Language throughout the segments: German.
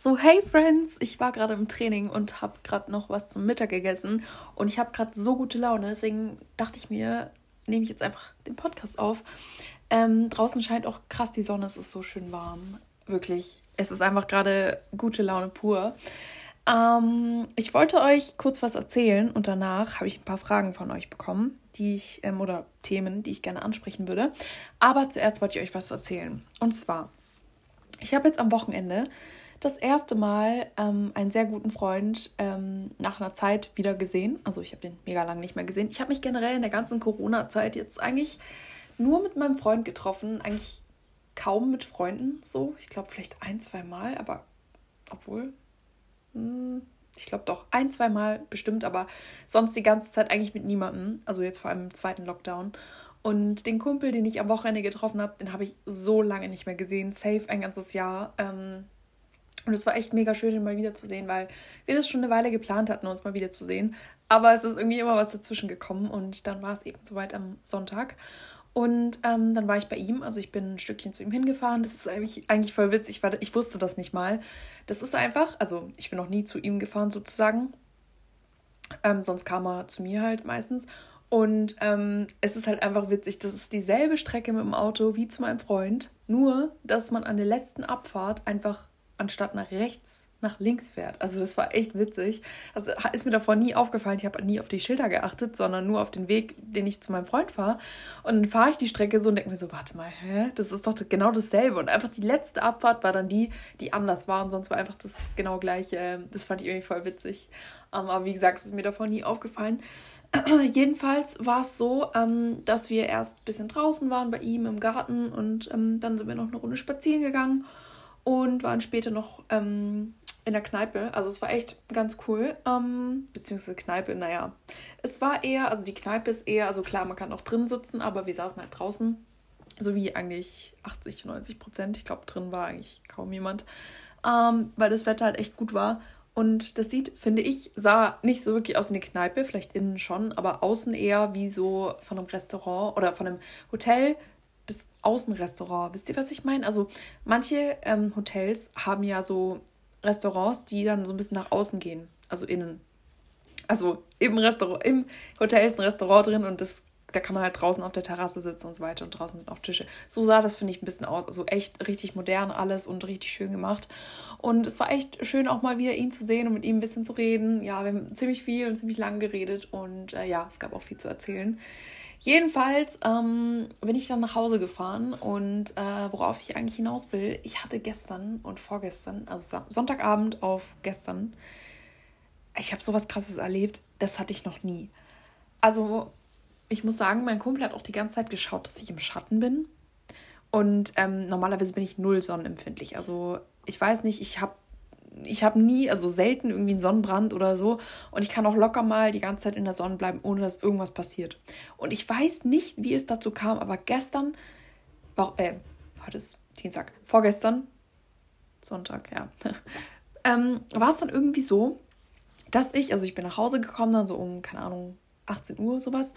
So, hey Friends, ich war gerade im Training und habe gerade noch was zum Mittag gegessen und ich habe gerade so gute Laune, deswegen dachte ich mir, nehme ich jetzt einfach den Podcast auf. Ähm, draußen scheint auch krass die Sonne, es ist so schön warm. Wirklich, es ist einfach gerade gute Laune pur. Ähm, ich wollte euch kurz was erzählen und danach habe ich ein paar Fragen von euch bekommen, die ich, ähm, oder Themen, die ich gerne ansprechen würde. Aber zuerst wollte ich euch was erzählen. Und zwar, ich habe jetzt am Wochenende das erste Mal ähm, einen sehr guten Freund ähm, nach einer Zeit wieder gesehen. Also ich habe den mega lang nicht mehr gesehen. Ich habe mich generell in der ganzen Corona-Zeit jetzt eigentlich nur mit meinem Freund getroffen. Eigentlich kaum mit Freunden so. Ich glaube vielleicht ein, zwei Mal, aber obwohl. Hm, ich glaube doch ein, zwei Mal bestimmt, aber sonst die ganze Zeit eigentlich mit niemandem. Also jetzt vor allem im zweiten Lockdown. Und den Kumpel, den ich am Wochenende getroffen habe, den habe ich so lange nicht mehr gesehen. Safe ein ganzes Jahr. Ähm, und es war echt mega schön, ihn mal wiederzusehen, weil wir das schon eine Weile geplant hatten, uns mal wiederzusehen. Aber es ist irgendwie immer was dazwischen gekommen und dann war es eben soweit am Sonntag. Und ähm, dann war ich bei ihm, also ich bin ein Stückchen zu ihm hingefahren. Das ist eigentlich, eigentlich voll witzig, weil ich wusste das nicht mal. Das ist einfach, also ich bin noch nie zu ihm gefahren sozusagen. Ähm, sonst kam er zu mir halt meistens. Und ähm, es ist halt einfach witzig, das ist dieselbe Strecke mit dem Auto wie zu meinem Freund, nur dass man an der letzten Abfahrt einfach anstatt nach rechts nach links fährt. Also das war echt witzig. Also ist mir davor nie aufgefallen. Ich habe nie auf die Schilder geachtet, sondern nur auf den Weg, den ich zu meinem Freund fahre. Und dann fahre ich die Strecke so und denke mir so, warte mal, hä? Das ist doch genau dasselbe. Und einfach die letzte Abfahrt war dann die, die anders war. Und sonst war einfach das genau gleiche. Das fand ich irgendwie voll witzig. Ähm, aber wie gesagt, es ist mir davor nie aufgefallen. Jedenfalls war es so, ähm, dass wir erst ein bisschen draußen waren bei ihm im Garten und ähm, dann sind wir noch eine Runde spazieren gegangen und waren später noch ähm, in der Kneipe. Also es war echt ganz cool. Ähm, beziehungsweise Kneipe, naja. Es war eher, also die Kneipe ist eher, also klar, man kann auch drin sitzen, aber wir saßen halt draußen. So wie eigentlich 80, 90 Prozent. Ich glaube, drin war eigentlich kaum jemand. Ähm, weil das Wetter halt echt gut war. Und das sieht, finde ich, sah nicht so wirklich aus wie eine Kneipe, vielleicht innen schon, aber außen eher wie so von einem Restaurant oder von einem Hotel das Außenrestaurant. Wisst ihr, was ich meine? Also manche ähm, Hotels haben ja so Restaurants, die dann so ein bisschen nach außen gehen, also innen. Also im Restaurant, im Hotel ist ein Restaurant drin und das, da kann man halt draußen auf der Terrasse sitzen und so weiter und draußen sind auch Tische. So sah das, finde ich, ein bisschen aus. Also echt richtig modern alles und richtig schön gemacht. Und es war echt schön, auch mal wieder ihn zu sehen und mit ihm ein bisschen zu reden. Ja, wir haben ziemlich viel und ziemlich lang geredet und äh, ja, es gab auch viel zu erzählen. Jedenfalls ähm, bin ich dann nach Hause gefahren und äh, worauf ich eigentlich hinaus will, ich hatte gestern und vorgestern, also Sonntagabend auf gestern, ich habe sowas krasses erlebt, das hatte ich noch nie. Also ich muss sagen, mein Kumpel hat auch die ganze Zeit geschaut, dass ich im Schatten bin. Und ähm, normalerweise bin ich null sonnenempfindlich. Also ich weiß nicht, ich habe ich habe nie, also selten irgendwie einen Sonnenbrand oder so. Und ich kann auch locker mal die ganze Zeit in der Sonne bleiben, ohne dass irgendwas passiert. Und ich weiß nicht, wie es dazu kam, aber gestern, äh, heute ist Dienstag, vorgestern, Sonntag, ja, ähm, war es dann irgendwie so, dass ich, also ich bin nach Hause gekommen, dann so um, keine Ahnung, 18 Uhr sowas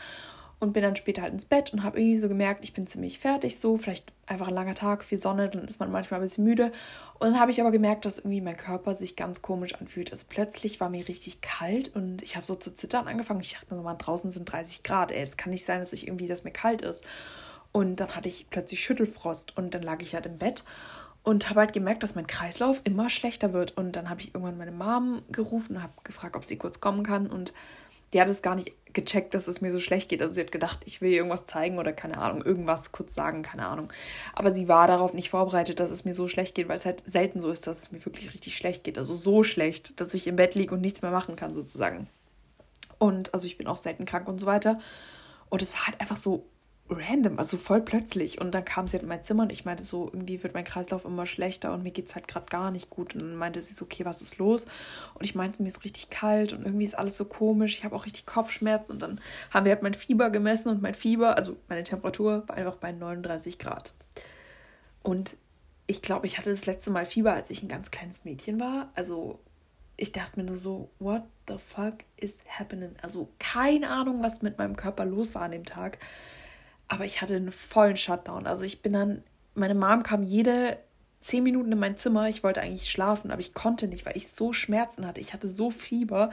und bin dann später halt ins Bett und habe irgendwie so gemerkt, ich bin ziemlich fertig, so vielleicht einfach ein langer Tag, viel Sonne, dann ist man manchmal ein bisschen müde. Und dann habe ich aber gemerkt, dass irgendwie mein Körper sich ganz komisch anfühlt. Also plötzlich war mir richtig kalt und ich habe so zu zittern angefangen. Ich dachte mir so, man, draußen sind 30 Grad, ey, es kann nicht sein, dass ich irgendwie, dass mir kalt ist. Und dann hatte ich plötzlich Schüttelfrost und dann lag ich halt im Bett und habe halt gemerkt, dass mein Kreislauf immer schlechter wird. Und dann habe ich irgendwann meine Mom gerufen und habe gefragt, ob sie kurz kommen kann und die hat es gar nicht gecheckt, dass es mir so schlecht geht. Also sie hat gedacht, ich will ihr irgendwas zeigen oder keine Ahnung, irgendwas kurz sagen, keine Ahnung. Aber sie war darauf nicht vorbereitet, dass es mir so schlecht geht, weil es halt selten so ist, dass es mir wirklich richtig schlecht geht. Also so schlecht, dass ich im Bett liege und nichts mehr machen kann, sozusagen. Und also ich bin auch selten krank und so weiter. Und es war halt einfach so random, also voll plötzlich. Und dann kam sie halt in mein Zimmer und ich meinte so, irgendwie wird mein Kreislauf immer schlechter und mir geht es halt gerade gar nicht gut. Und dann meinte sie so, okay, was ist los? Und ich meinte, mir ist richtig kalt und irgendwie ist alles so komisch. Ich habe auch richtig Kopfschmerzen. Und dann haben wir halt mein Fieber gemessen und mein Fieber, also meine Temperatur war einfach bei 39 Grad. Und ich glaube, ich hatte das letzte Mal Fieber, als ich ein ganz kleines Mädchen war. Also ich dachte mir nur so, what the fuck is happening? Also keine Ahnung, was mit meinem Körper los war an dem Tag. Aber ich hatte einen vollen Shutdown. Also ich bin dann, meine Mom kam jede zehn Minuten in mein Zimmer. Ich wollte eigentlich schlafen, aber ich konnte nicht, weil ich so Schmerzen hatte. Ich hatte so Fieber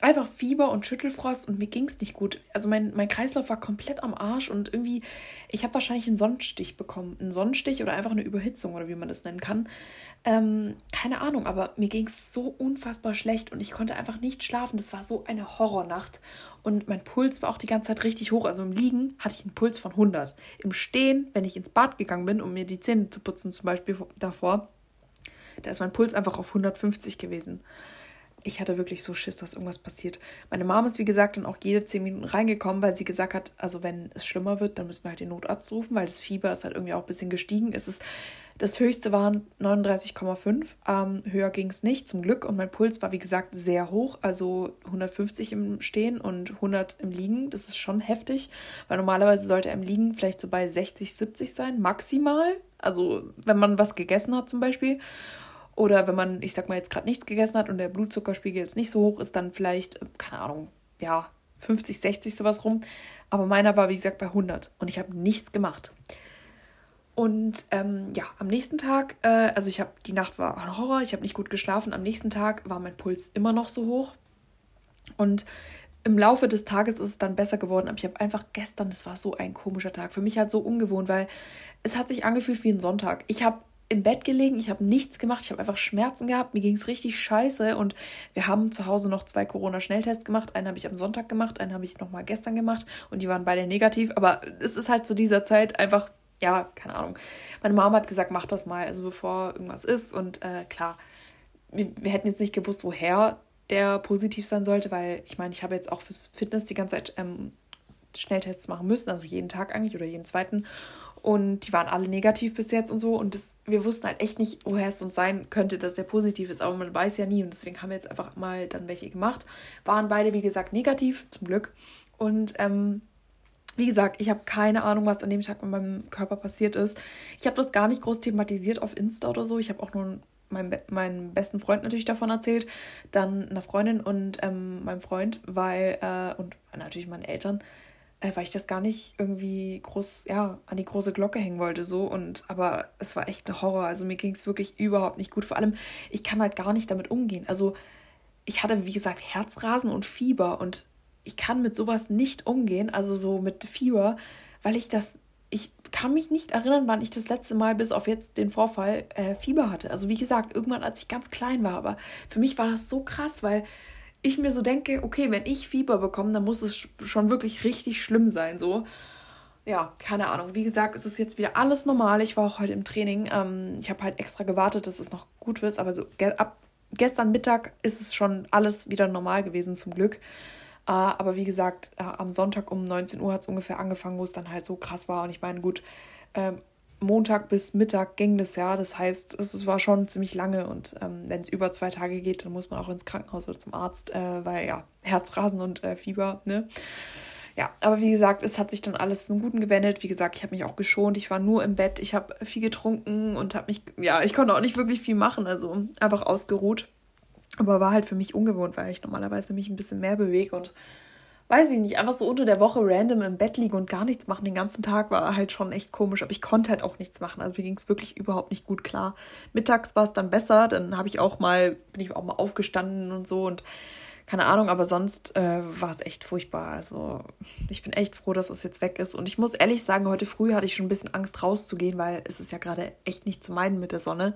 einfach Fieber und Schüttelfrost und mir ging es nicht gut. Also mein, mein Kreislauf war komplett am Arsch und irgendwie, ich habe wahrscheinlich einen Sonnenstich bekommen. Einen Sonnenstich oder einfach eine Überhitzung oder wie man das nennen kann. Ähm, keine Ahnung, aber mir ging es so unfassbar schlecht und ich konnte einfach nicht schlafen. Das war so eine Horrornacht und mein Puls war auch die ganze Zeit richtig hoch. Also im Liegen hatte ich einen Puls von 100. Im Stehen, wenn ich ins Bad gegangen bin, um mir die Zähne zu putzen zum Beispiel davor, da ist mein Puls einfach auf 150 gewesen ich hatte wirklich so Schiss, dass irgendwas passiert. Meine Mom ist, wie gesagt, dann auch jede zehn Minuten reingekommen, weil sie gesagt hat, also wenn es schlimmer wird, dann müssen wir halt den Notarzt rufen, weil das Fieber ist halt irgendwie auch ein bisschen gestiegen. Es ist, das höchste waren 39,5. Ähm, höher ging es nicht, zum Glück. Und mein Puls war, wie gesagt, sehr hoch, also 150 im Stehen und 100 im Liegen. Das ist schon heftig, weil normalerweise sollte er im Liegen vielleicht so bei 60, 70 sein, maximal. Also wenn man was gegessen hat zum Beispiel. Oder wenn man, ich sag mal, jetzt gerade nichts gegessen hat und der Blutzuckerspiegel jetzt nicht so hoch ist, dann vielleicht, äh, keine Ahnung, ja, 50, 60 sowas rum. Aber meiner war, wie gesagt, bei 100 und ich habe nichts gemacht. Und ähm, ja, am nächsten Tag, äh, also ich habe, die Nacht war ein Horror, ich habe nicht gut geschlafen. Am nächsten Tag war mein Puls immer noch so hoch. Und im Laufe des Tages ist es dann besser geworden, aber ich habe einfach gestern, das war so ein komischer Tag, für mich halt so ungewohnt, weil es hat sich angefühlt wie ein Sonntag. Ich habe im Bett gelegen, ich habe nichts gemacht, ich habe einfach Schmerzen gehabt, mir ging es richtig scheiße und wir haben zu Hause noch zwei Corona-Schnelltests gemacht. Einen habe ich am Sonntag gemacht, einen habe ich nochmal gestern gemacht und die waren beide negativ. Aber es ist halt zu dieser Zeit einfach, ja, keine Ahnung. Meine Mama hat gesagt, mach das mal, also bevor irgendwas ist. Und äh, klar, wir, wir hätten jetzt nicht gewusst, woher der positiv sein sollte, weil ich meine, ich habe jetzt auch fürs Fitness die ganze Zeit ähm, Schnelltests machen müssen, also jeden Tag eigentlich oder jeden zweiten. Und die waren alle negativ bis jetzt und so. Und das, wir wussten halt echt nicht, woher es uns sein könnte, dass der positiv ist. Aber man weiß ja nie. Und deswegen haben wir jetzt einfach mal dann welche gemacht. Waren beide, wie gesagt, negativ, zum Glück. Und ähm, wie gesagt, ich habe keine Ahnung, was an dem Tag mit meinem Körper passiert ist. Ich habe das gar nicht groß thematisiert auf Insta oder so. Ich habe auch nur meinem, meinem besten Freund natürlich davon erzählt, dann einer Freundin und ähm, meinem Freund, weil, äh, und natürlich meinen Eltern, äh, weil ich das gar nicht irgendwie groß, ja, an die große Glocke hängen wollte, so. Und, aber es war echt ein Horror. Also mir ging es wirklich überhaupt nicht gut. Vor allem, ich kann halt gar nicht damit umgehen. Also ich hatte, wie gesagt, Herzrasen und Fieber und ich kann mit sowas nicht umgehen, also so mit Fieber, weil ich das, ich kann mich nicht erinnern, wann ich das letzte Mal bis auf jetzt den Vorfall äh, Fieber hatte. Also wie gesagt, irgendwann, als ich ganz klein war, aber für mich war das so krass, weil ich mir so denke, okay, wenn ich Fieber bekomme, dann muss es schon wirklich richtig schlimm sein. So, ja, keine Ahnung. Wie gesagt, es ist jetzt wieder alles normal. Ich war auch heute im Training. Ähm, ich habe halt extra gewartet, dass es noch gut wird. Aber so ge ab gestern Mittag ist es schon alles wieder normal gewesen, zum Glück. Äh, aber wie gesagt, äh, am Sonntag um 19 Uhr hat es ungefähr angefangen, wo es dann halt so krass war. Und ich meine, gut, ähm, Montag bis Mittag ging das ja. Das heißt, es war schon ziemlich lange und ähm, wenn es über zwei Tage geht, dann muss man auch ins Krankenhaus oder zum Arzt, äh, weil ja, Herzrasen und äh, Fieber, ne? Ja, aber wie gesagt, es hat sich dann alles zum Guten gewendet. Wie gesagt, ich habe mich auch geschont. Ich war nur im Bett. Ich habe viel getrunken und habe mich, ja, ich konnte auch nicht wirklich viel machen. Also einfach ausgeruht. Aber war halt für mich ungewohnt, weil ich normalerweise mich ein bisschen mehr bewege und weiß ich nicht, einfach so unter der Woche random im Bett liegen und gar nichts machen den ganzen Tag war halt schon echt komisch. Aber ich konnte halt auch nichts machen. Also mir ging es wirklich überhaupt nicht gut klar. Mittags war es dann besser, dann habe ich auch mal, bin ich auch mal aufgestanden und so und keine Ahnung, aber sonst äh, war es echt furchtbar. Also ich bin echt froh, dass es jetzt weg ist. Und ich muss ehrlich sagen, heute früh hatte ich schon ein bisschen Angst rauszugehen, weil es ist ja gerade echt nicht zu meiden mit der Sonne.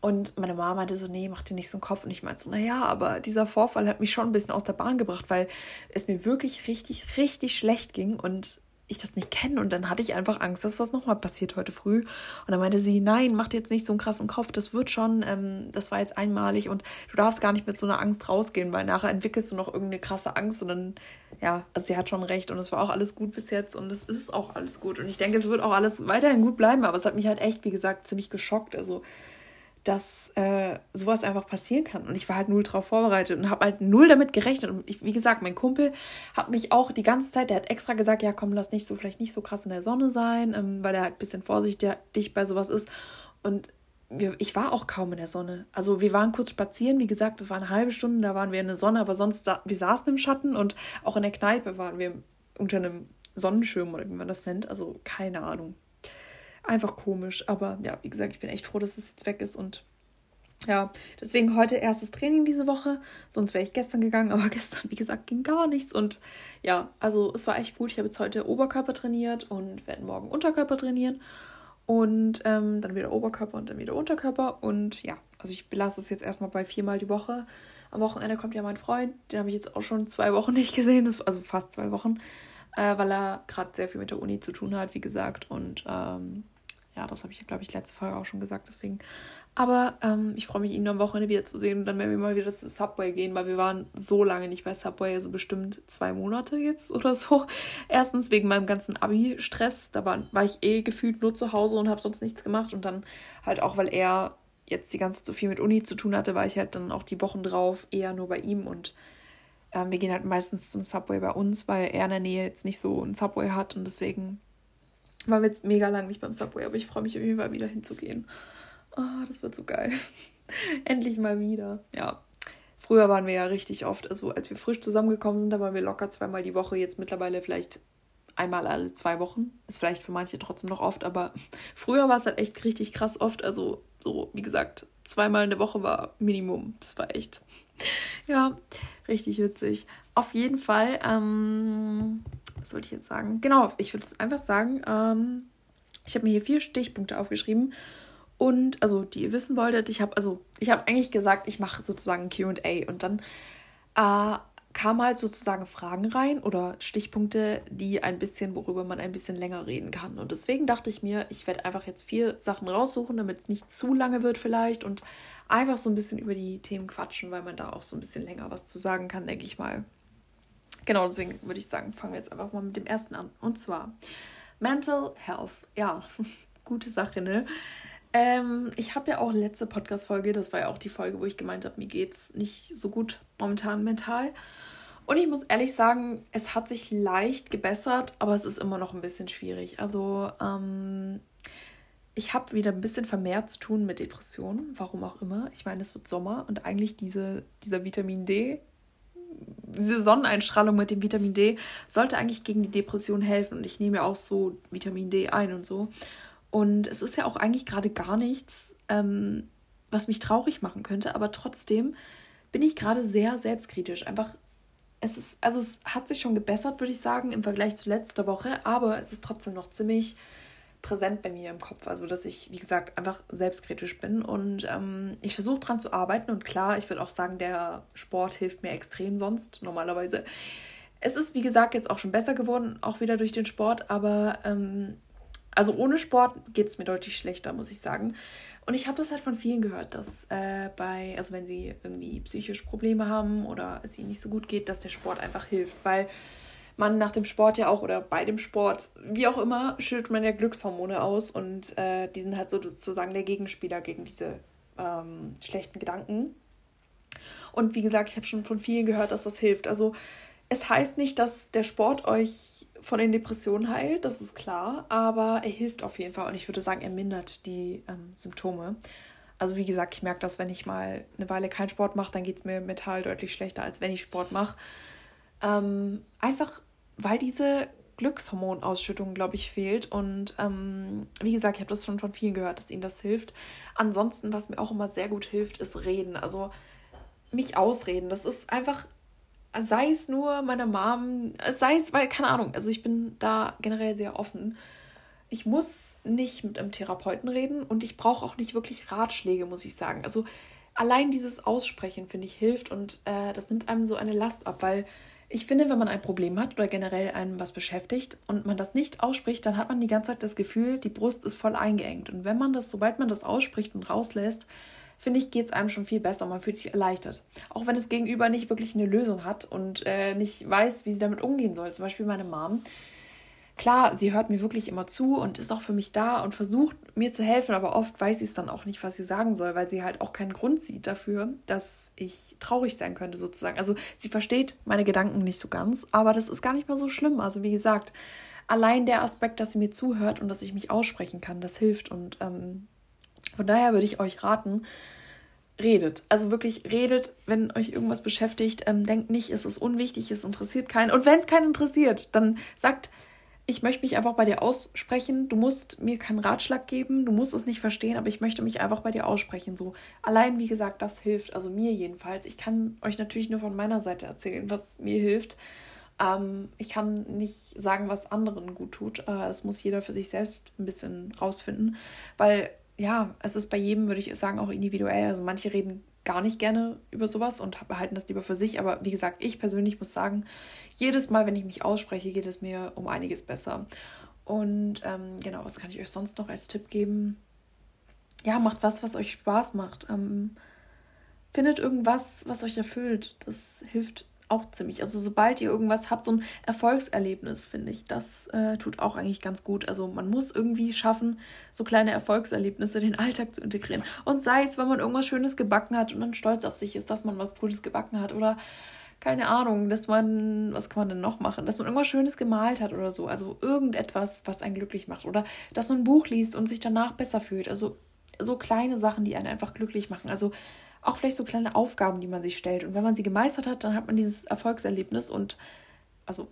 Und meine Mama meinte so, nee, mach dir nicht so einen Kopf. Und ich meinte so, naja, aber dieser Vorfall hat mich schon ein bisschen aus der Bahn gebracht, weil es mir wirklich richtig, richtig schlecht ging und ich das nicht kenne. Und dann hatte ich einfach Angst, dass das nochmal passiert heute früh. Und dann meinte sie, nein, mach dir jetzt nicht so einen krassen Kopf, das wird schon, ähm, das war jetzt einmalig und du darfst gar nicht mit so einer Angst rausgehen, weil nachher entwickelst du noch irgendeine krasse Angst und dann, ja, also sie hat schon recht und es war auch alles gut bis jetzt und es ist auch alles gut. Und ich denke, es wird auch alles weiterhin gut bleiben, aber es hat mich halt echt, wie gesagt, ziemlich geschockt. Also dass äh, sowas einfach passieren kann. Und ich war halt null drauf vorbereitet und habe halt null damit gerechnet. Und ich, wie gesagt, mein Kumpel hat mich auch die ganze Zeit, der hat extra gesagt, ja komm, lass nicht so, vielleicht nicht so krass in der Sonne sein, ähm, weil er halt ein bisschen vorsichtig bei sowas ist. Und wir, ich war auch kaum in der Sonne. Also wir waren kurz spazieren, wie gesagt, das war eine halbe Stunde, da waren wir in der Sonne, aber sonst, wir saßen im Schatten und auch in der Kneipe waren wir unter einem Sonnenschirm oder wie man das nennt. Also keine Ahnung. Einfach komisch. Aber ja, wie gesagt, ich bin echt froh, dass es jetzt weg ist und ja, deswegen heute erstes Training diese Woche. Sonst wäre ich gestern gegangen, aber gestern, wie gesagt, ging gar nichts. Und ja, also es war echt gut. Ich habe jetzt heute Oberkörper trainiert und werde morgen Unterkörper trainieren. Und ähm, dann wieder Oberkörper und dann wieder Unterkörper. Und ja, also ich belasse es jetzt erstmal bei viermal die Woche. Am Wochenende kommt ja mein Freund. Den habe ich jetzt auch schon zwei Wochen nicht gesehen. Das, also fast zwei Wochen. Äh, weil er gerade sehr viel mit der Uni zu tun hat, wie gesagt. Und ähm, ja, das habe ich, glaube ich, letzte Folge auch schon gesagt. Deswegen aber ähm, ich freue mich, ihn am Wochenende wiederzusehen. Und dann werden wir mal wieder zu Subway gehen, weil wir waren so lange nicht bei Subway, also bestimmt zwei Monate jetzt oder so. Erstens wegen meinem ganzen Abi-Stress. Da war, war ich eh gefühlt nur zu Hause und habe sonst nichts gemacht. Und dann halt auch, weil er jetzt die ganze Zeit so viel mit Uni zu tun hatte, war ich halt dann auch die Wochen drauf eher nur bei ihm. Und ähm, wir gehen halt meistens zum Subway bei uns, weil er in der Nähe jetzt nicht so ein Subway hat. Und deswegen waren wir jetzt mega lang nicht beim Subway. Aber ich freue mich auf jeden Fall wieder hinzugehen. Oh, das wird so geil. Endlich mal wieder. Ja. Früher waren wir ja richtig oft, also als wir frisch zusammengekommen sind, da waren wir locker zweimal die Woche. Jetzt mittlerweile vielleicht einmal alle zwei Wochen. Ist vielleicht für manche trotzdem noch oft, aber früher war es halt echt richtig krass oft. Also so, wie gesagt, zweimal in der Woche war Minimum. Das war echt, ja, richtig witzig. Auf jeden Fall, ähm, was sollte ich jetzt sagen? Genau, ich würde einfach sagen, ähm, ich habe mir hier vier Stichpunkte aufgeschrieben und also, die ihr wissen wolltet, ich habe also, ich habe eigentlich gesagt, ich mache sozusagen QA und dann äh, kamen halt sozusagen Fragen rein oder Stichpunkte, die ein bisschen, worüber man ein bisschen länger reden kann. Und deswegen dachte ich mir, ich werde einfach jetzt vier Sachen raussuchen, damit es nicht zu lange wird vielleicht und einfach so ein bisschen über die Themen quatschen, weil man da auch so ein bisschen länger was zu sagen kann, denke ich mal. Genau, deswegen würde ich sagen, fangen wir jetzt einfach mal mit dem ersten an. Und zwar Mental Health. Ja, gute Sache, ne? Ähm, ich habe ja auch letzte Podcast-Folge, das war ja auch die Folge, wo ich gemeint habe, mir geht's nicht so gut momentan mental. Und ich muss ehrlich sagen, es hat sich leicht gebessert, aber es ist immer noch ein bisschen schwierig. Also, ähm, ich habe wieder ein bisschen vermehrt zu tun mit Depressionen, warum auch immer. Ich meine, es wird Sommer und eigentlich diese, dieser Vitamin D, diese Sonneneinstrahlung mit dem Vitamin D sollte eigentlich gegen die Depression helfen. Und ich nehme ja auch so Vitamin D ein und so. Und es ist ja auch eigentlich gerade gar nichts, ähm, was mich traurig machen könnte, aber trotzdem bin ich gerade sehr selbstkritisch. Einfach, es ist, also es hat sich schon gebessert, würde ich sagen, im Vergleich zu letzter Woche, aber es ist trotzdem noch ziemlich präsent bei mir im Kopf. Also, dass ich, wie gesagt, einfach selbstkritisch bin und ähm, ich versuche dran zu arbeiten. Und klar, ich würde auch sagen, der Sport hilft mir extrem sonst normalerweise. Es ist, wie gesagt, jetzt auch schon besser geworden, auch wieder durch den Sport, aber ähm, also ohne Sport geht es mir deutlich schlechter, muss ich sagen. Und ich habe das halt von vielen gehört, dass äh, bei, also wenn sie irgendwie psychische Probleme haben oder es ihnen nicht so gut geht, dass der Sport einfach hilft, weil man nach dem Sport ja auch oder bei dem Sport, wie auch immer, schüttet man ja Glückshormone aus und äh, die sind halt sozusagen der Gegenspieler gegen diese ähm, schlechten Gedanken. Und wie gesagt, ich habe schon von vielen gehört, dass das hilft. Also es heißt nicht, dass der Sport euch von den Depressionen heilt, das ist klar, aber er hilft auf jeden Fall und ich würde sagen, er mindert die ähm, Symptome. Also wie gesagt, ich merke das, wenn ich mal eine Weile keinen Sport mache, dann geht es mir mental deutlich schlechter, als wenn ich Sport mache. Ähm, einfach, weil diese Glückshormonausschüttung, glaube ich, fehlt. Und ähm, wie gesagt, ich habe das schon von vielen gehört, dass ihnen das hilft. Ansonsten, was mir auch immer sehr gut hilft, ist reden. Also mich ausreden. Das ist einfach sei es nur meiner Mom, sei es, weil, keine Ahnung, also ich bin da generell sehr offen. Ich muss nicht mit einem Therapeuten reden und ich brauche auch nicht wirklich Ratschläge, muss ich sagen. Also allein dieses Aussprechen, finde ich, hilft und äh, das nimmt einem so eine Last ab, weil ich finde, wenn man ein Problem hat oder generell einem was beschäftigt und man das nicht ausspricht, dann hat man die ganze Zeit das Gefühl, die Brust ist voll eingeengt. Und wenn man das, sobald man das ausspricht und rauslässt, finde ich, geht es einem schon viel besser. Man fühlt sich erleichtert. Auch wenn das Gegenüber nicht wirklich eine Lösung hat und äh, nicht weiß, wie sie damit umgehen soll. Zum Beispiel meine Mom. Klar, sie hört mir wirklich immer zu und ist auch für mich da und versucht mir zu helfen, aber oft weiß sie es dann auch nicht, was sie sagen soll, weil sie halt auch keinen Grund sieht dafür, dass ich traurig sein könnte, sozusagen. Also sie versteht meine Gedanken nicht so ganz, aber das ist gar nicht mal so schlimm. Also wie gesagt, allein der Aspekt, dass sie mir zuhört und dass ich mich aussprechen kann, das hilft und ähm, von daher würde ich euch raten, redet. Also wirklich redet, wenn euch irgendwas beschäftigt. Ähm, denkt nicht, es ist unwichtig, es interessiert keinen. Und wenn es keinen interessiert, dann sagt, ich möchte mich einfach bei dir aussprechen. Du musst mir keinen Ratschlag geben, du musst es nicht verstehen, aber ich möchte mich einfach bei dir aussprechen. So allein, wie gesagt, das hilft, also mir jedenfalls. Ich kann euch natürlich nur von meiner Seite erzählen, was mir hilft. Ähm, ich kann nicht sagen, was anderen gut tut. Äh, das muss jeder für sich selbst ein bisschen rausfinden, weil ja, es ist bei jedem, würde ich sagen, auch individuell. Also manche reden gar nicht gerne über sowas und behalten das lieber für sich. Aber wie gesagt, ich persönlich muss sagen, jedes Mal, wenn ich mich ausspreche, geht es mir um einiges besser. Und ähm, genau, was kann ich euch sonst noch als Tipp geben? Ja, macht was, was euch Spaß macht. Ähm, findet irgendwas, was euch erfüllt. Das hilft auch ziemlich. Also sobald ihr irgendwas habt, so ein Erfolgserlebnis, finde ich, das äh, tut auch eigentlich ganz gut. Also man muss irgendwie schaffen, so kleine Erfolgserlebnisse in den Alltag zu integrieren. Und sei es, wenn man irgendwas Schönes gebacken hat und dann stolz auf sich ist, dass man was Gutes gebacken hat oder keine Ahnung, dass man, was kann man denn noch machen, dass man irgendwas Schönes gemalt hat oder so. Also irgendetwas, was einen glücklich macht. Oder dass man ein Buch liest und sich danach besser fühlt. Also so kleine Sachen, die einen einfach glücklich machen. Also auch vielleicht so kleine Aufgaben, die man sich stellt. Und wenn man sie gemeistert hat, dann hat man dieses Erfolgserlebnis und also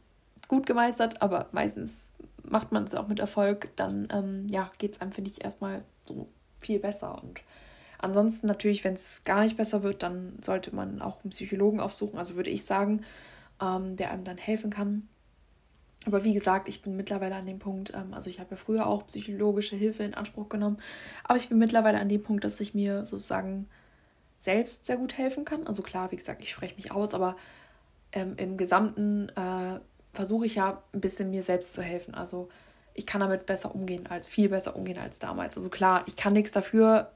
gut gemeistert, aber meistens macht man es auch mit Erfolg, dann ähm, ja, geht es einem, finde ich, erstmal so viel besser. Und ansonsten natürlich, wenn es gar nicht besser wird, dann sollte man auch einen Psychologen aufsuchen, also würde ich sagen, ähm, der einem dann helfen kann. Aber wie gesagt, ich bin mittlerweile an dem Punkt, ähm, also ich habe ja früher auch psychologische Hilfe in Anspruch genommen, aber ich bin mittlerweile an dem Punkt, dass ich mir sozusagen selbst sehr gut helfen kann. Also klar, wie gesagt, ich spreche mich aus, aber ähm, im Gesamten äh, versuche ich ja ein bisschen mir selbst zu helfen. Also ich kann damit besser umgehen als viel besser umgehen als damals. Also klar, ich kann nichts dafür,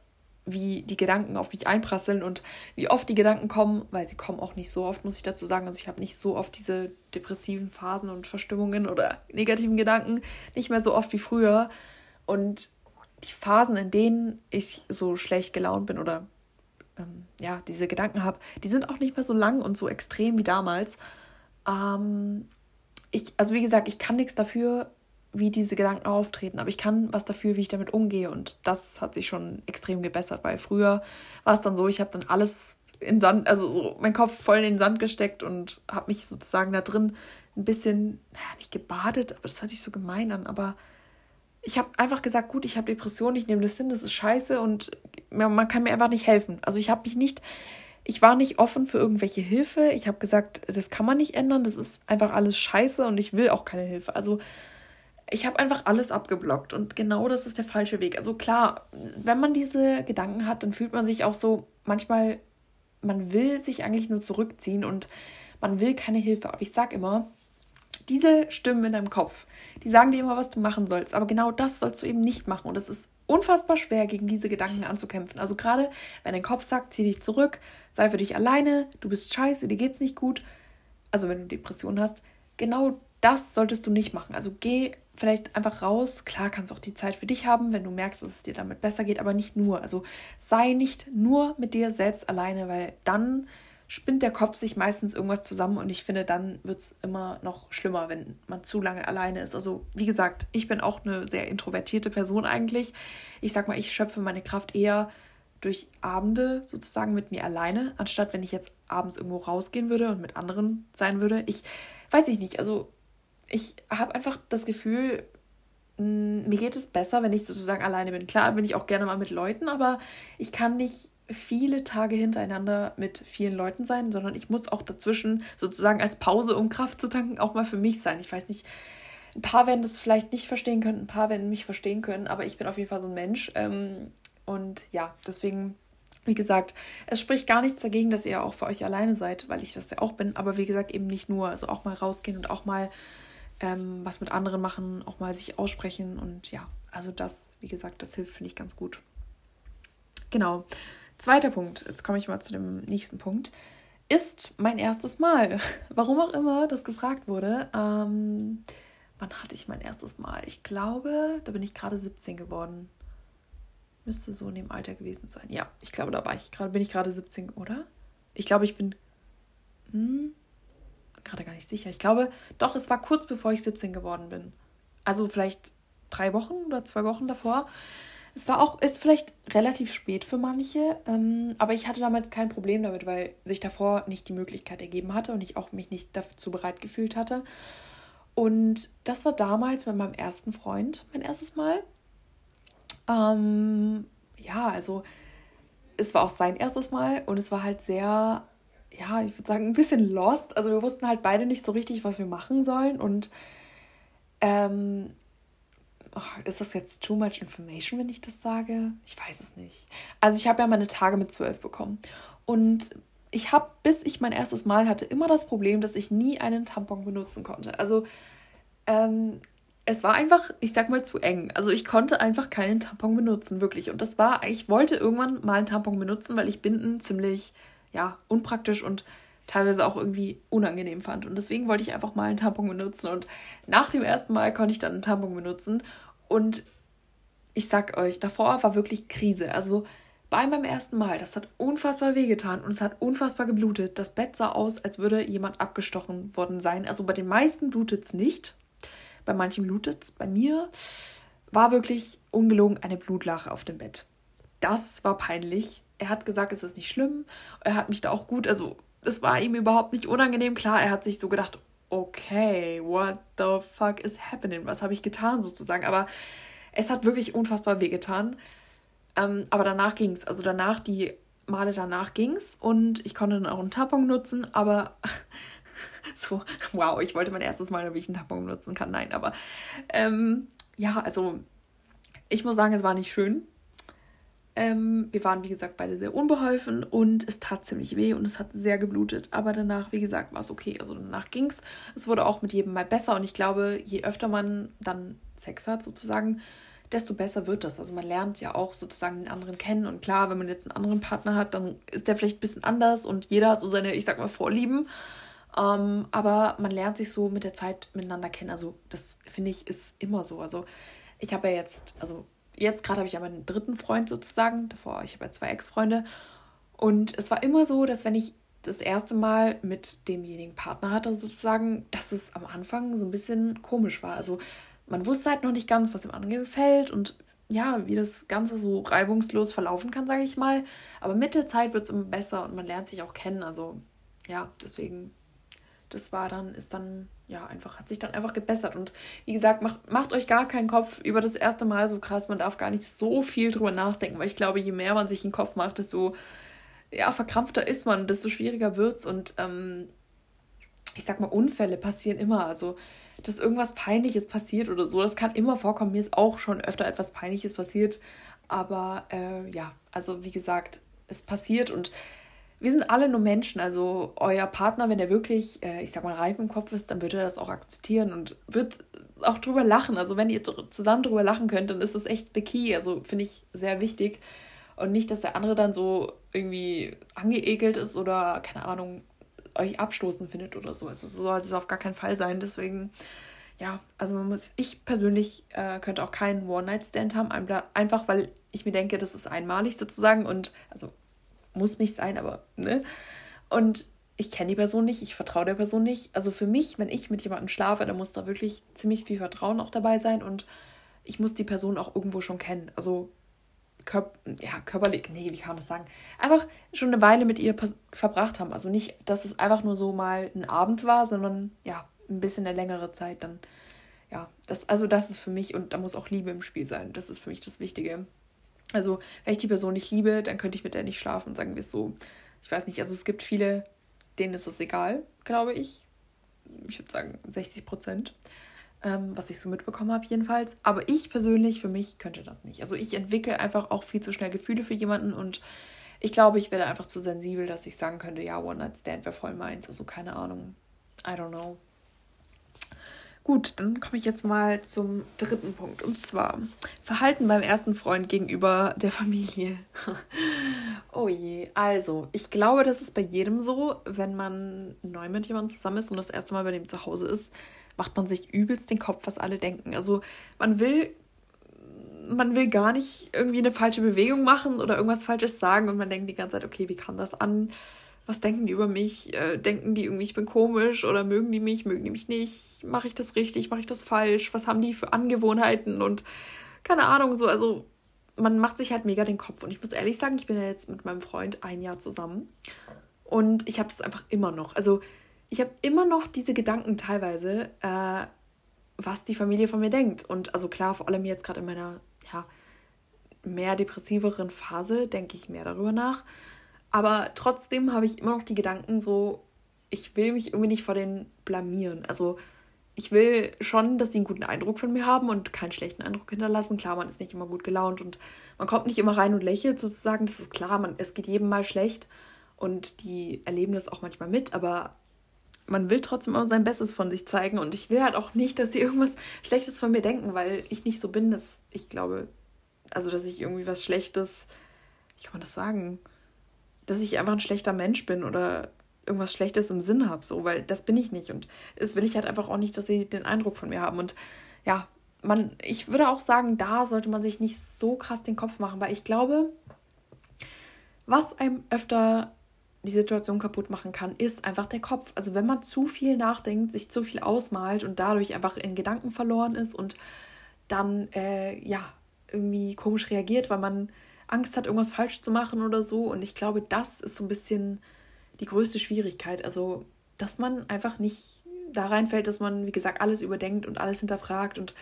wie die Gedanken auf mich einprasseln und wie oft die Gedanken kommen, weil sie kommen auch nicht so oft, muss ich dazu sagen. Also ich habe nicht so oft diese depressiven Phasen und Verstimmungen oder negativen Gedanken, nicht mehr so oft wie früher. Und die Phasen, in denen ich so schlecht gelaunt bin oder ähm, ja, diese Gedanken habe, die sind auch nicht mehr so lang und so extrem wie damals. Ähm, ich, also wie gesagt, ich kann nichts dafür, wie diese Gedanken auftreten, aber ich kann was dafür, wie ich damit umgehe. Und das hat sich schon extrem gebessert, weil früher war es dann so, ich habe dann alles in Sand, also so meinen Kopf voll in den Sand gesteckt und habe mich sozusagen da drin ein bisschen, naja, nicht gebadet, aber das hört sich so gemein an, aber ich habe einfach gesagt, gut, ich habe Depressionen, ich nehme das hin, das ist scheiße und man kann mir einfach nicht helfen. Also ich habe mich nicht, ich war nicht offen für irgendwelche Hilfe. Ich habe gesagt, das kann man nicht ändern, das ist einfach alles scheiße und ich will auch keine Hilfe. Also ich habe einfach alles abgeblockt und genau das ist der falsche Weg. Also klar, wenn man diese Gedanken hat, dann fühlt man sich auch so manchmal, man will sich eigentlich nur zurückziehen und man will keine Hilfe. Aber ich sage immer, diese Stimmen in deinem Kopf, die sagen dir immer, was du machen sollst. Aber genau das sollst du eben nicht machen. Und es ist unfassbar schwer, gegen diese Gedanken anzukämpfen. Also gerade, wenn dein Kopf sagt, zieh dich zurück, sei für dich alleine, du bist scheiße, dir geht's nicht gut. Also wenn du Depressionen hast, genau das solltest du nicht machen. Also geh vielleicht einfach raus. Klar kannst du auch die Zeit für dich haben, wenn du merkst, dass es dir damit besser geht, aber nicht nur. Also sei nicht nur mit dir selbst alleine, weil dann spinnt der Kopf sich meistens irgendwas zusammen und ich finde, dann wird es immer noch schlimmer, wenn man zu lange alleine ist. Also, wie gesagt, ich bin auch eine sehr introvertierte Person eigentlich. Ich sag mal, ich schöpfe meine Kraft eher durch Abende sozusagen mit mir alleine, anstatt wenn ich jetzt abends irgendwo rausgehen würde und mit anderen sein würde. Ich weiß ich nicht, also ich habe einfach das Gefühl, mir geht es besser, wenn ich sozusagen alleine bin. Klar bin ich auch gerne mal mit Leuten, aber ich kann nicht viele Tage hintereinander mit vielen Leuten sein, sondern ich muss auch dazwischen sozusagen als Pause, um Kraft zu tanken, auch mal für mich sein. Ich weiß nicht, ein paar werden das vielleicht nicht verstehen können, ein paar werden mich verstehen können, aber ich bin auf jeden Fall so ein Mensch. Ähm, und ja, deswegen, wie gesagt, es spricht gar nichts dagegen, dass ihr auch für euch alleine seid, weil ich das ja auch bin, aber wie gesagt, eben nicht nur. Also auch mal rausgehen und auch mal ähm, was mit anderen machen, auch mal sich aussprechen und ja, also das, wie gesagt, das hilft, finde ich ganz gut. Genau. Zweiter Punkt, jetzt komme ich mal zu dem nächsten Punkt, ist mein erstes Mal. Warum auch immer das gefragt wurde. Ähm, wann hatte ich mein erstes Mal? Ich glaube, da bin ich gerade 17 geworden. Müsste so in dem Alter gewesen sein. Ja, ich glaube, da war ich gerade, bin ich gerade 17, oder? Ich glaube, ich bin. Hm, gerade gar nicht sicher. Ich glaube, doch, es war kurz bevor ich 17 geworden bin. Also vielleicht drei Wochen oder zwei Wochen davor. Es war auch, ist vielleicht relativ spät für manche, ähm, aber ich hatte damals kein Problem damit, weil sich davor nicht die Möglichkeit ergeben hatte und ich auch mich nicht dazu bereit gefühlt hatte. Und das war damals mit meinem ersten Freund, mein erstes Mal. Ähm, ja, also es war auch sein erstes Mal und es war halt sehr, ja, ich würde sagen, ein bisschen lost. Also wir wussten halt beide nicht so richtig, was wir machen sollen. Und ähm, oh, ist das jetzt too much information, wenn ich das sage? Ich weiß es nicht. Also ich habe ja meine Tage mit zwölf bekommen. Und ich habe, bis ich mein erstes Mal hatte, immer das Problem, dass ich nie einen Tampon benutzen konnte. Also ähm, es war einfach, ich sag mal, zu eng. Also ich konnte einfach keinen Tampon benutzen, wirklich. Und das war, ich wollte irgendwann mal einen Tampon benutzen, weil ich Binden ziemlich, ja, unpraktisch und teilweise auch irgendwie unangenehm fand. Und deswegen wollte ich einfach mal einen Tampon benutzen. Und nach dem ersten Mal konnte ich dann einen Tampon benutzen. Und ich sag euch, davor war wirklich Krise. Also bei meinem ersten Mal, das hat unfassbar wehgetan und es hat unfassbar geblutet. Das Bett sah aus, als würde jemand abgestochen worden sein. Also bei den meisten blutet es nicht. Bei manchen blutet es. Bei mir war wirklich ungelogen eine Blutlache auf dem Bett. Das war peinlich. Er hat gesagt, es ist nicht schlimm. Er hat mich da auch gut, also es war ihm überhaupt nicht unangenehm. Klar, er hat sich so gedacht, okay, what the fuck is happening? Was habe ich getan sozusagen? Aber es hat wirklich unfassbar wehgetan. Ähm, aber danach ging es. Also danach, die Male danach ging es und ich konnte dann auch einen Tampon nutzen, aber so, wow, ich wollte mein erstes Mal, wie ich einen Tampon nutzen kann. Nein, aber ähm, ja, also ich muss sagen, es war nicht schön. Ähm, wir waren, wie gesagt, beide sehr unbeholfen und es tat ziemlich weh und es hat sehr geblutet. Aber danach, wie gesagt, war es okay. Also danach ging es. Es wurde auch mit jedem Mal besser und ich glaube, je öfter man dann Sex hat, sozusagen, desto besser wird das. Also man lernt ja auch sozusagen den anderen kennen. Und klar, wenn man jetzt einen anderen Partner hat, dann ist der vielleicht ein bisschen anders und jeder hat so seine, ich sag mal, Vorlieben. Ähm, aber man lernt sich so mit der Zeit miteinander kennen. Also das finde ich ist immer so. Also ich habe ja jetzt, also jetzt gerade habe ich ja meinen dritten Freund sozusagen. Davor, ich habe ja zwei Ex-Freunde. Und es war immer so, dass wenn ich das erste Mal mit demjenigen Partner hatte, sozusagen, dass es am Anfang so ein bisschen komisch war. Also man wusste halt noch nicht ganz, was dem anderen gefällt und ja, wie das Ganze so reibungslos verlaufen kann, sage ich mal. Aber mit der Zeit wird es immer besser und man lernt sich auch kennen. Also ja, deswegen, das war dann, ist dann, ja, einfach, hat sich dann einfach gebessert. Und wie gesagt, macht, macht euch gar keinen Kopf über das erste Mal so krass. Man darf gar nicht so viel drüber nachdenken, weil ich glaube, je mehr man sich den Kopf macht, desto ja, verkrampfter ist man, desto schwieriger wird's. Und ähm, ich sag mal, Unfälle passieren immer. Also dass irgendwas Peinliches passiert oder so. Das kann immer vorkommen. Mir ist auch schon öfter etwas Peinliches passiert. Aber äh, ja, also wie gesagt, es passiert und wir sind alle nur Menschen. Also euer Partner, wenn er wirklich, äh, ich sag mal, reif im Kopf ist, dann wird er das auch akzeptieren und wird auch drüber lachen. Also wenn ihr zusammen drüber lachen könnt, dann ist das echt the key. Also finde ich sehr wichtig. Und nicht, dass der andere dann so irgendwie angeekelt ist oder, keine Ahnung, euch abstoßend findet oder so. Also so soll es auf gar keinen Fall sein. Deswegen, ja, also man muss, ich persönlich äh, könnte auch keinen One-Night-Stand haben, einfach weil ich mir denke, das ist einmalig sozusagen und also muss nicht sein, aber ne? Und ich kenne die Person nicht, ich vertraue der Person nicht. Also für mich, wenn ich mit jemandem schlafe, dann muss da wirklich ziemlich viel Vertrauen auch dabei sein und ich muss die Person auch irgendwo schon kennen. Also Körp ja, körperlich, nee, wie kann man das sagen? Einfach schon eine Weile mit ihr verbracht haben. Also nicht, dass es einfach nur so mal ein Abend war, sondern ja, ein bisschen eine längere Zeit dann. Ja, das, also das ist für mich und da muss auch Liebe im Spiel sein. Das ist für mich das Wichtige. Also, wenn ich die Person nicht liebe, dann könnte ich mit der nicht schlafen, sagen wir es so. Ich weiß nicht, also es gibt viele, denen ist das egal, glaube ich. Ich würde sagen 60 Prozent ähm, was ich so mitbekommen habe jedenfalls. Aber ich persönlich, für mich könnte das nicht. Also ich entwickle einfach auch viel zu schnell Gefühle für jemanden und ich glaube, ich werde einfach zu sensibel, dass ich sagen könnte, ja, One-Night-Stand wäre voll meins. Also keine Ahnung. I don't know. Gut, dann komme ich jetzt mal zum dritten Punkt. Und zwar Verhalten beim ersten Freund gegenüber der Familie. oh je. Also, ich glaube, das ist bei jedem so, wenn man neu mit jemandem zusammen ist und das erste Mal bei dem zu Hause ist, macht man sich übelst den Kopf, was alle denken. Also man will, man will gar nicht irgendwie eine falsche Bewegung machen oder irgendwas Falsches sagen und man denkt die ganze Zeit, okay, wie kam das an? Was denken die über mich? Äh, denken die irgendwie, ich bin komisch oder mögen die mich, mögen die mich nicht? Mache ich das richtig? Mache ich das falsch? Was haben die für Angewohnheiten? Und keine Ahnung, so, also man macht sich halt mega den Kopf. Und ich muss ehrlich sagen, ich bin ja jetzt mit meinem Freund ein Jahr zusammen. Und ich habe das einfach immer noch. Also ich habe immer noch diese Gedanken teilweise, äh, was die Familie von mir denkt. Und also klar, vor allem jetzt gerade in meiner, ja, mehr depressiveren Phase denke ich mehr darüber nach. Aber trotzdem habe ich immer noch die Gedanken so, ich will mich irgendwie nicht vor denen blamieren. Also ich will schon, dass sie einen guten Eindruck von mir haben und keinen schlechten Eindruck hinterlassen. Klar, man ist nicht immer gut gelaunt und man kommt nicht immer rein und lächelt sozusagen. Das ist klar, man, es geht jedem mal schlecht und die erleben das auch manchmal mit, aber man will trotzdem auch sein Bestes von sich zeigen und ich will halt auch nicht, dass sie irgendwas Schlechtes von mir denken, weil ich nicht so bin, dass ich glaube, also dass ich irgendwie was Schlechtes, wie kann man das sagen, dass ich einfach ein schlechter Mensch bin oder irgendwas Schlechtes im Sinn habe, so, weil das bin ich nicht und das will ich halt einfach auch nicht, dass sie den Eindruck von mir haben und ja, man, ich würde auch sagen, da sollte man sich nicht so krass den Kopf machen, weil ich glaube, was einem öfter die Situation kaputt machen kann, ist einfach der Kopf. Also wenn man zu viel nachdenkt, sich zu viel ausmalt und dadurch einfach in Gedanken verloren ist und dann äh, ja irgendwie komisch reagiert, weil man Angst hat, irgendwas falsch zu machen oder so. Und ich glaube, das ist so ein bisschen die größte Schwierigkeit. Also, dass man einfach nicht da reinfällt, dass man, wie gesagt, alles überdenkt und alles hinterfragt und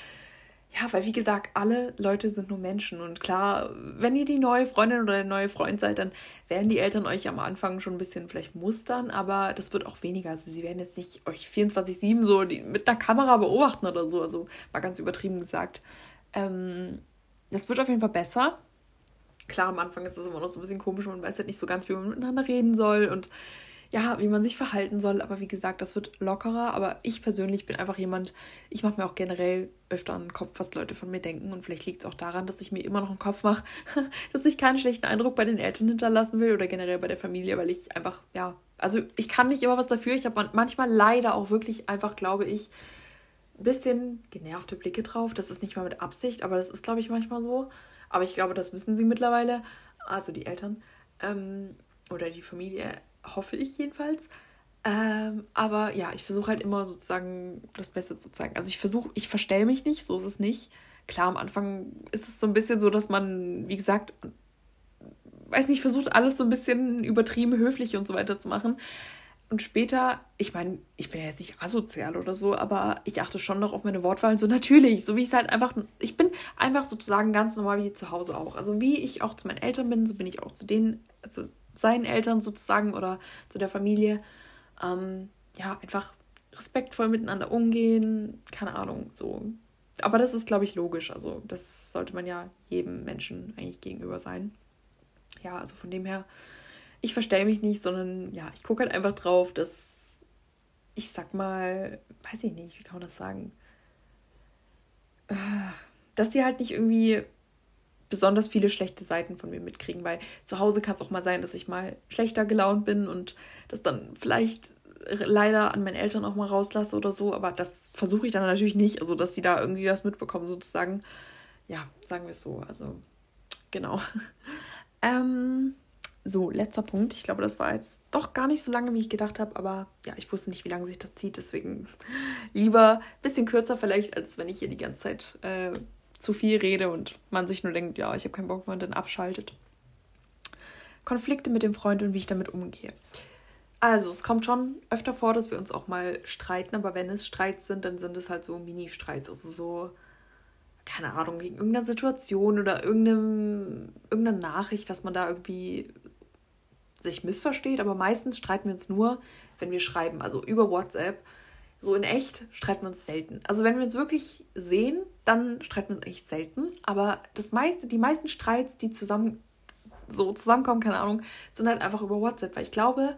ja, weil wie gesagt, alle Leute sind nur Menschen und klar, wenn ihr die neue Freundin oder der neue Freund seid, dann werden die Eltern euch am Anfang schon ein bisschen vielleicht mustern, aber das wird auch weniger. Also sie werden jetzt nicht euch 24-7 so mit einer Kamera beobachten oder so, also mal ganz übertrieben gesagt. Ähm, das wird auf jeden Fall besser. Klar, am Anfang ist es immer noch so ein bisschen komisch, man weiß halt nicht so ganz, wie man miteinander reden soll und ja, wie man sich verhalten soll. Aber wie gesagt, das wird lockerer. Aber ich persönlich bin einfach jemand, ich mache mir auch generell öfter einen Kopf, was Leute von mir denken. Und vielleicht liegt es auch daran, dass ich mir immer noch einen Kopf mache, dass ich keinen schlechten Eindruck bei den Eltern hinterlassen will oder generell bei der Familie, weil ich einfach, ja, also ich kann nicht immer was dafür. Ich habe manchmal leider auch wirklich einfach, glaube ich, ein bisschen genervte Blicke drauf. Das ist nicht mal mit Absicht, aber das ist, glaube ich, manchmal so. Aber ich glaube, das wissen sie mittlerweile, also die Eltern ähm, oder die Familie hoffe ich jedenfalls. Ähm, aber ja, ich versuche halt immer sozusagen das Beste zu zeigen. Also ich versuche, ich verstelle mich nicht, so ist es nicht. Klar, am Anfang ist es so ein bisschen so, dass man, wie gesagt, weiß nicht, versucht alles so ein bisschen übertrieben höflich und so weiter zu machen. Und später, ich meine, ich bin ja jetzt nicht asozial oder so, aber ich achte schon noch auf meine Wortwahl. So natürlich, so wie ich es halt einfach, ich bin einfach sozusagen ganz normal wie zu Hause auch. Also wie ich auch zu meinen Eltern bin, so bin ich auch zu denen, also seinen Eltern sozusagen oder zu der Familie. Ähm, ja, einfach respektvoll miteinander umgehen, keine Ahnung, so. Aber das ist, glaube ich, logisch. Also, das sollte man ja jedem Menschen eigentlich gegenüber sein. Ja, also von dem her, ich verstelle mich nicht, sondern ja, ich gucke halt einfach drauf, dass ich sag mal, weiß ich nicht, wie kann man das sagen? Dass sie halt nicht irgendwie besonders viele schlechte Seiten von mir mitkriegen, weil zu Hause kann es auch mal sein, dass ich mal schlechter gelaunt bin und das dann vielleicht leider an meinen Eltern auch mal rauslasse oder so, aber das versuche ich dann natürlich nicht, also dass die da irgendwie was mitbekommen sozusagen. Ja, sagen wir es so, also genau. ähm, so, letzter Punkt. Ich glaube, das war jetzt doch gar nicht so lange, wie ich gedacht habe, aber ja, ich wusste nicht, wie lange sich das zieht, deswegen lieber ein bisschen kürzer vielleicht, als wenn ich hier die ganze Zeit äh, zu viel rede und man sich nur denkt, ja, ich habe keinen Bock und dann abschaltet. Konflikte mit dem Freund und wie ich damit umgehe. Also, es kommt schon öfter vor, dass wir uns auch mal streiten, aber wenn es Streits sind, dann sind es halt so Mini-Streits, also so, keine Ahnung, wegen irgendeiner Situation oder irgendeinem, irgendeiner Nachricht, dass man da irgendwie sich missversteht, aber meistens streiten wir uns nur, wenn wir schreiben, also über WhatsApp so in echt streiten wir uns selten. Also wenn wir uns wirklich sehen, dann streiten wir uns eigentlich selten. Aber das meiste, die meisten Streits, die zusammen so zusammenkommen, keine Ahnung, sind halt einfach über WhatsApp. Weil ich glaube,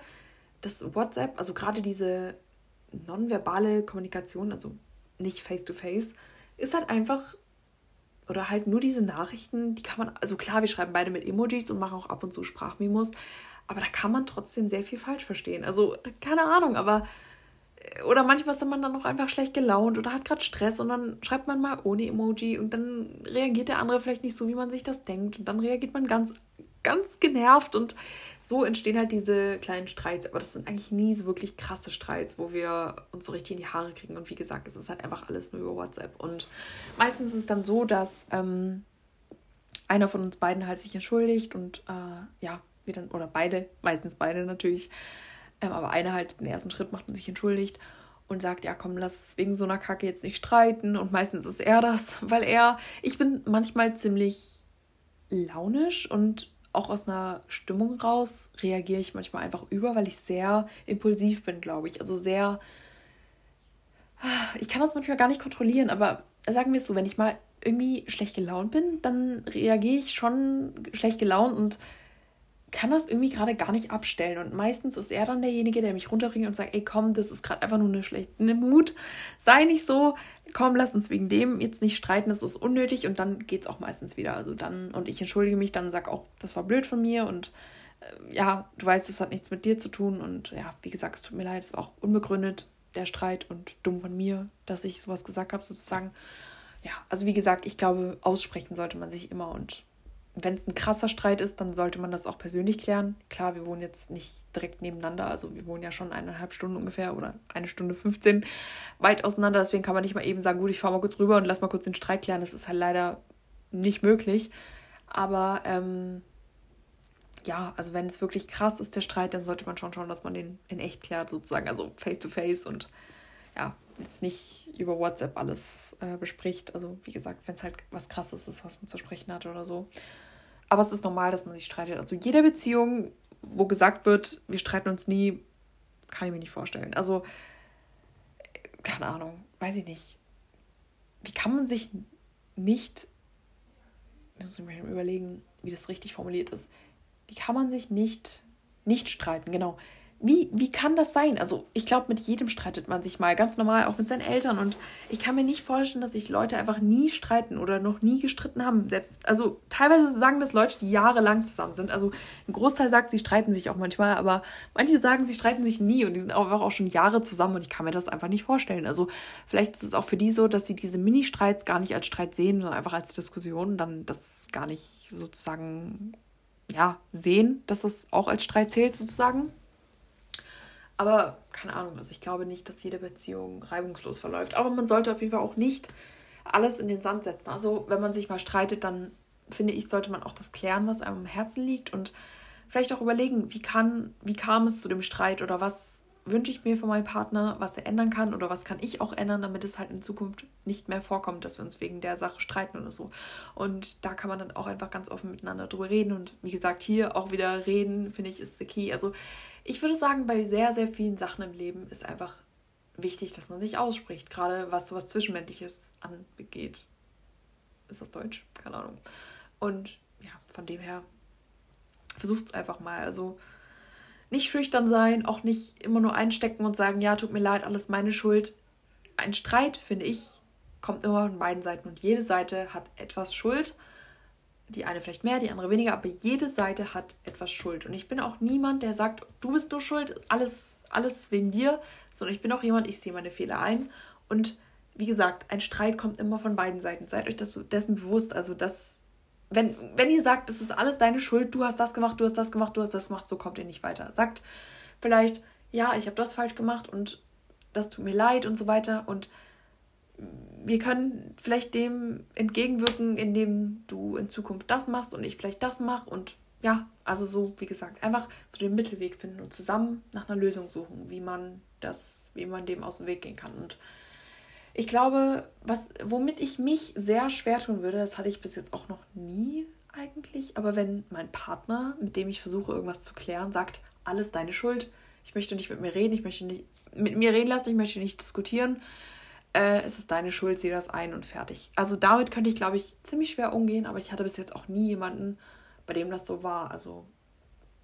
dass WhatsApp, also gerade diese nonverbale Kommunikation, also nicht face-to-face, -face, ist halt einfach, oder halt nur diese Nachrichten, die kann man, also klar, wir schreiben beide mit Emojis und machen auch ab und zu Sprachmemos, aber da kann man trotzdem sehr viel falsch verstehen. Also keine Ahnung, aber oder manchmal ist man dann auch einfach schlecht gelaunt oder hat gerade Stress und dann schreibt man mal ohne Emoji und dann reagiert der andere vielleicht nicht so, wie man sich das denkt und dann reagiert man ganz, ganz genervt und so entstehen halt diese kleinen Streits. Aber das sind eigentlich nie so wirklich krasse Streits, wo wir uns so richtig in die Haare kriegen und wie gesagt, es ist halt einfach alles nur über WhatsApp und meistens ist es dann so, dass ähm, einer von uns beiden halt sich entschuldigt und äh, ja, wir dann, oder beide, meistens beide natürlich, ähm, aber einer halt den ersten Schritt macht und sich entschuldigt. und sagt, ja komm, lass wegen so einer Kacke jetzt nicht streiten. Und meistens ist er das, weil er, ich bin manchmal ziemlich launisch und auch aus einer Stimmung raus reagiere ich manchmal einfach über, weil ich sehr impulsiv bin, glaube ich. Also sehr, ich kann das manchmal gar nicht kontrollieren, aber sagen wir es so, wenn ich mal irgendwie schlecht gelaunt bin, dann reagiere ich schon schlecht gelaunt und kann das irgendwie gerade gar nicht abstellen. Und meistens ist er dann derjenige, der mich runterbringt und sagt, ey komm, das ist gerade einfach nur eine schlechte eine Mut. Sei nicht so, komm, lass uns wegen dem jetzt nicht streiten, das ist unnötig und dann geht es auch meistens wieder. Also dann, und ich entschuldige mich dann und sage auch, das war blöd von mir und äh, ja, du weißt, es hat nichts mit dir zu tun und ja, wie gesagt, es tut mir leid, es war auch unbegründet, der Streit und dumm von mir, dass ich sowas gesagt habe, sozusagen. Ja, also wie gesagt, ich glaube, aussprechen sollte man sich immer und wenn es ein krasser Streit ist, dann sollte man das auch persönlich klären. Klar, wir wohnen jetzt nicht direkt nebeneinander, also wir wohnen ja schon eineinhalb Stunden ungefähr oder eine Stunde 15 weit auseinander. Deswegen kann man nicht mal eben sagen, gut, ich fahre mal kurz rüber und lass mal kurz den Streit klären. Das ist halt leider nicht möglich. Aber ähm, ja, also wenn es wirklich krass ist, der Streit, dann sollte man schon schauen, dass man den in echt klärt, sozusagen, also face to face und ja, jetzt nicht über WhatsApp alles äh, bespricht. Also wie gesagt, wenn es halt was krasses ist, was man zu sprechen hat oder so. Aber es ist normal, dass man sich streitet. Also jede Beziehung, wo gesagt wird, wir streiten uns nie, kann ich mir nicht vorstellen. Also, keine Ahnung, weiß ich nicht. Wie kann man sich nicht, muss ich mir überlegen, wie das richtig formuliert ist, wie kann man sich nicht, nicht streiten, genau. Wie, wie kann das sein? Also ich glaube, mit jedem streitet man sich mal, ganz normal, auch mit seinen Eltern. Und ich kann mir nicht vorstellen, dass sich Leute einfach nie streiten oder noch nie gestritten haben. Selbst, also teilweise sagen das Leute, die jahrelang zusammen sind. Also ein Großteil sagt, sie streiten sich auch manchmal, aber manche sagen, sie streiten sich nie und die sind einfach auch schon Jahre zusammen und ich kann mir das einfach nicht vorstellen. Also vielleicht ist es auch für die so, dass sie diese Mini-Streits gar nicht als Streit sehen, sondern einfach als Diskussion und dann das gar nicht sozusagen ja, sehen, dass das auch als Streit zählt sozusagen. Aber keine Ahnung, also ich glaube nicht, dass jede Beziehung reibungslos verläuft. Aber man sollte auf jeden Fall auch nicht alles in den Sand setzen. Also wenn man sich mal streitet, dann finde ich, sollte man auch das klären, was einem am Herzen liegt und vielleicht auch überlegen, wie kann, wie kam es zu dem Streit oder was wünsche ich mir von meinem Partner, was er ändern kann oder was kann ich auch ändern, damit es halt in Zukunft nicht mehr vorkommt, dass wir uns wegen der Sache streiten oder so. Und da kann man dann auch einfach ganz offen miteinander drüber reden und wie gesagt, hier auch wieder reden, finde ich, ist the key. Also ich würde sagen, bei sehr, sehr vielen Sachen im Leben ist einfach wichtig, dass man sich ausspricht, gerade was sowas Zwischenmenschliches angeht. Ist das Deutsch? Keine Ahnung. Und ja, von dem her, versucht es einfach mal. Also nicht schüchtern sein, auch nicht immer nur einstecken und sagen, ja, tut mir leid, alles meine Schuld. Ein Streit, finde ich, kommt immer von beiden Seiten und jede Seite hat etwas Schuld die eine vielleicht mehr, die andere weniger, aber jede Seite hat etwas Schuld. Und ich bin auch niemand, der sagt, du bist nur schuld, alles, alles wegen dir, sondern ich bin auch jemand, ich sehe meine Fehler ein. Und wie gesagt, ein Streit kommt immer von beiden Seiten. Seid euch das, dessen bewusst. Also, dass, wenn, wenn ihr sagt, das ist alles deine Schuld, du hast das gemacht, du hast das gemacht, du hast das gemacht, so kommt ihr nicht weiter. Sagt vielleicht, ja, ich habe das falsch gemacht und das tut mir leid und so weiter. Und wir können vielleicht dem entgegenwirken, indem du in Zukunft das machst und ich vielleicht das mache und ja, also so, wie gesagt, einfach so den Mittelweg finden und zusammen nach einer Lösung suchen, wie man das, wie man dem aus dem Weg gehen kann. Und ich glaube, was, womit ich mich sehr schwer tun würde, das hatte ich bis jetzt auch noch nie eigentlich, aber wenn mein Partner, mit dem ich versuche, irgendwas zu klären, sagt, alles deine Schuld, ich möchte nicht mit mir reden, ich möchte nicht mit mir reden lassen, ich möchte nicht diskutieren, äh, es ist deine Schuld, sieh das ein und fertig. Also damit könnte ich, glaube ich, ziemlich schwer umgehen, aber ich hatte bis jetzt auch nie jemanden, bei dem das so war. Also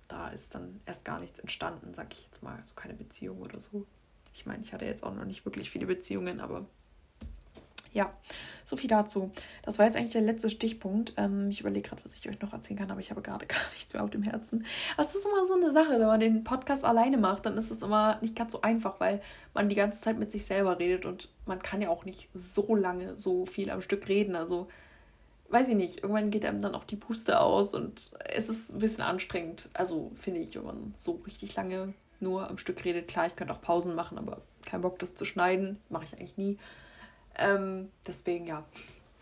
da ist dann erst gar nichts entstanden, sag ich jetzt mal. Also keine Beziehung oder so. Ich meine, ich hatte jetzt auch noch nicht wirklich viele Beziehungen, aber ja, so viel dazu. Das war jetzt eigentlich der letzte Stichpunkt. Ähm, ich überlege gerade, was ich euch noch erzählen kann, aber ich habe gerade gar nichts mehr auf dem Herzen. Aber es ist immer so eine Sache, wenn man den Podcast alleine macht, dann ist es immer nicht ganz so einfach, weil man die ganze Zeit mit sich selber redet und man kann ja auch nicht so lange so viel am Stück reden. Also weiß ich nicht, irgendwann geht einem dann auch die Puste aus und es ist ein bisschen anstrengend. Also finde ich, wenn man so richtig lange nur am Stück redet. Klar, ich könnte auch Pausen machen, aber kein Bock, das zu schneiden. Mache ich eigentlich nie. Ähm, deswegen ja.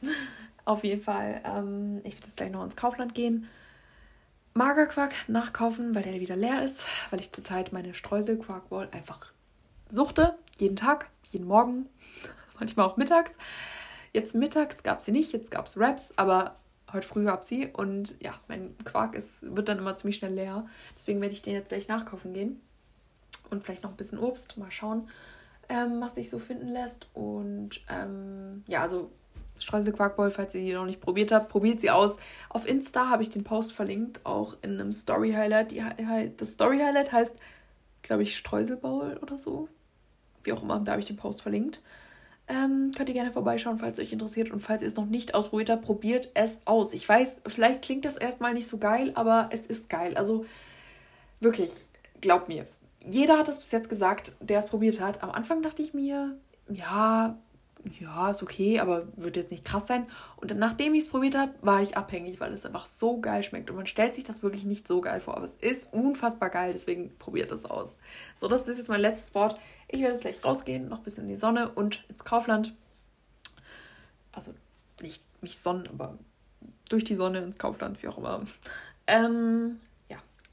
Auf jeden Fall, ähm, ich werde jetzt gleich noch ins Kaufland gehen. Magerquark nachkaufen, weil der wieder leer ist, weil ich zurzeit meine Streuselquarkball einfach suchte. jeden Tag, jeden Morgen, manchmal auch mittags. Jetzt mittags gab es sie nicht, jetzt gab es Raps, aber heute früh gab es sie und ja, mein Quark ist, wird dann immer ziemlich schnell leer. Deswegen werde ich den jetzt gleich nachkaufen gehen. Und vielleicht noch ein bisschen Obst, mal schauen, ähm, was sich so finden lässt. Und ähm, ja, also Streuselquarkbowl, falls ihr die noch nicht probiert habt, probiert sie aus. Auf Insta habe ich den Post verlinkt, auch in einem Story Highlight. Die, das Story Highlight heißt, glaube ich, Streuselbowl oder so. Wie auch immer, da habe ich den Post verlinkt. Ähm, könnt ihr gerne vorbeischauen, falls es euch interessiert. Und falls ihr es noch nicht ausprobiert habt, probiert es aus. Ich weiß, vielleicht klingt das erstmal nicht so geil, aber es ist geil. Also wirklich, glaubt mir. Jeder hat es bis jetzt gesagt, der es probiert hat. Am Anfang dachte ich mir, ja, ja, ist okay, aber wird jetzt nicht krass sein. Und nachdem ich es probiert habe, war ich abhängig, weil es einfach so geil schmeckt. Und man stellt sich das wirklich nicht so geil vor, aber es ist unfassbar geil, deswegen probiert es aus. So, das ist jetzt mein letztes Wort. Ich werde jetzt gleich rausgehen, noch ein bisschen in die Sonne und ins Kaufland. Also nicht mich sonnen, aber durch die Sonne ins Kaufland, wie auch immer. Ähm,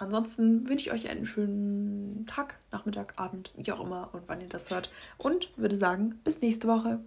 ansonsten wünsche ich euch einen schönen Tag, Nachmittag, Abend, wie auch immer und wann ihr das hört. Und würde sagen, bis nächste Woche.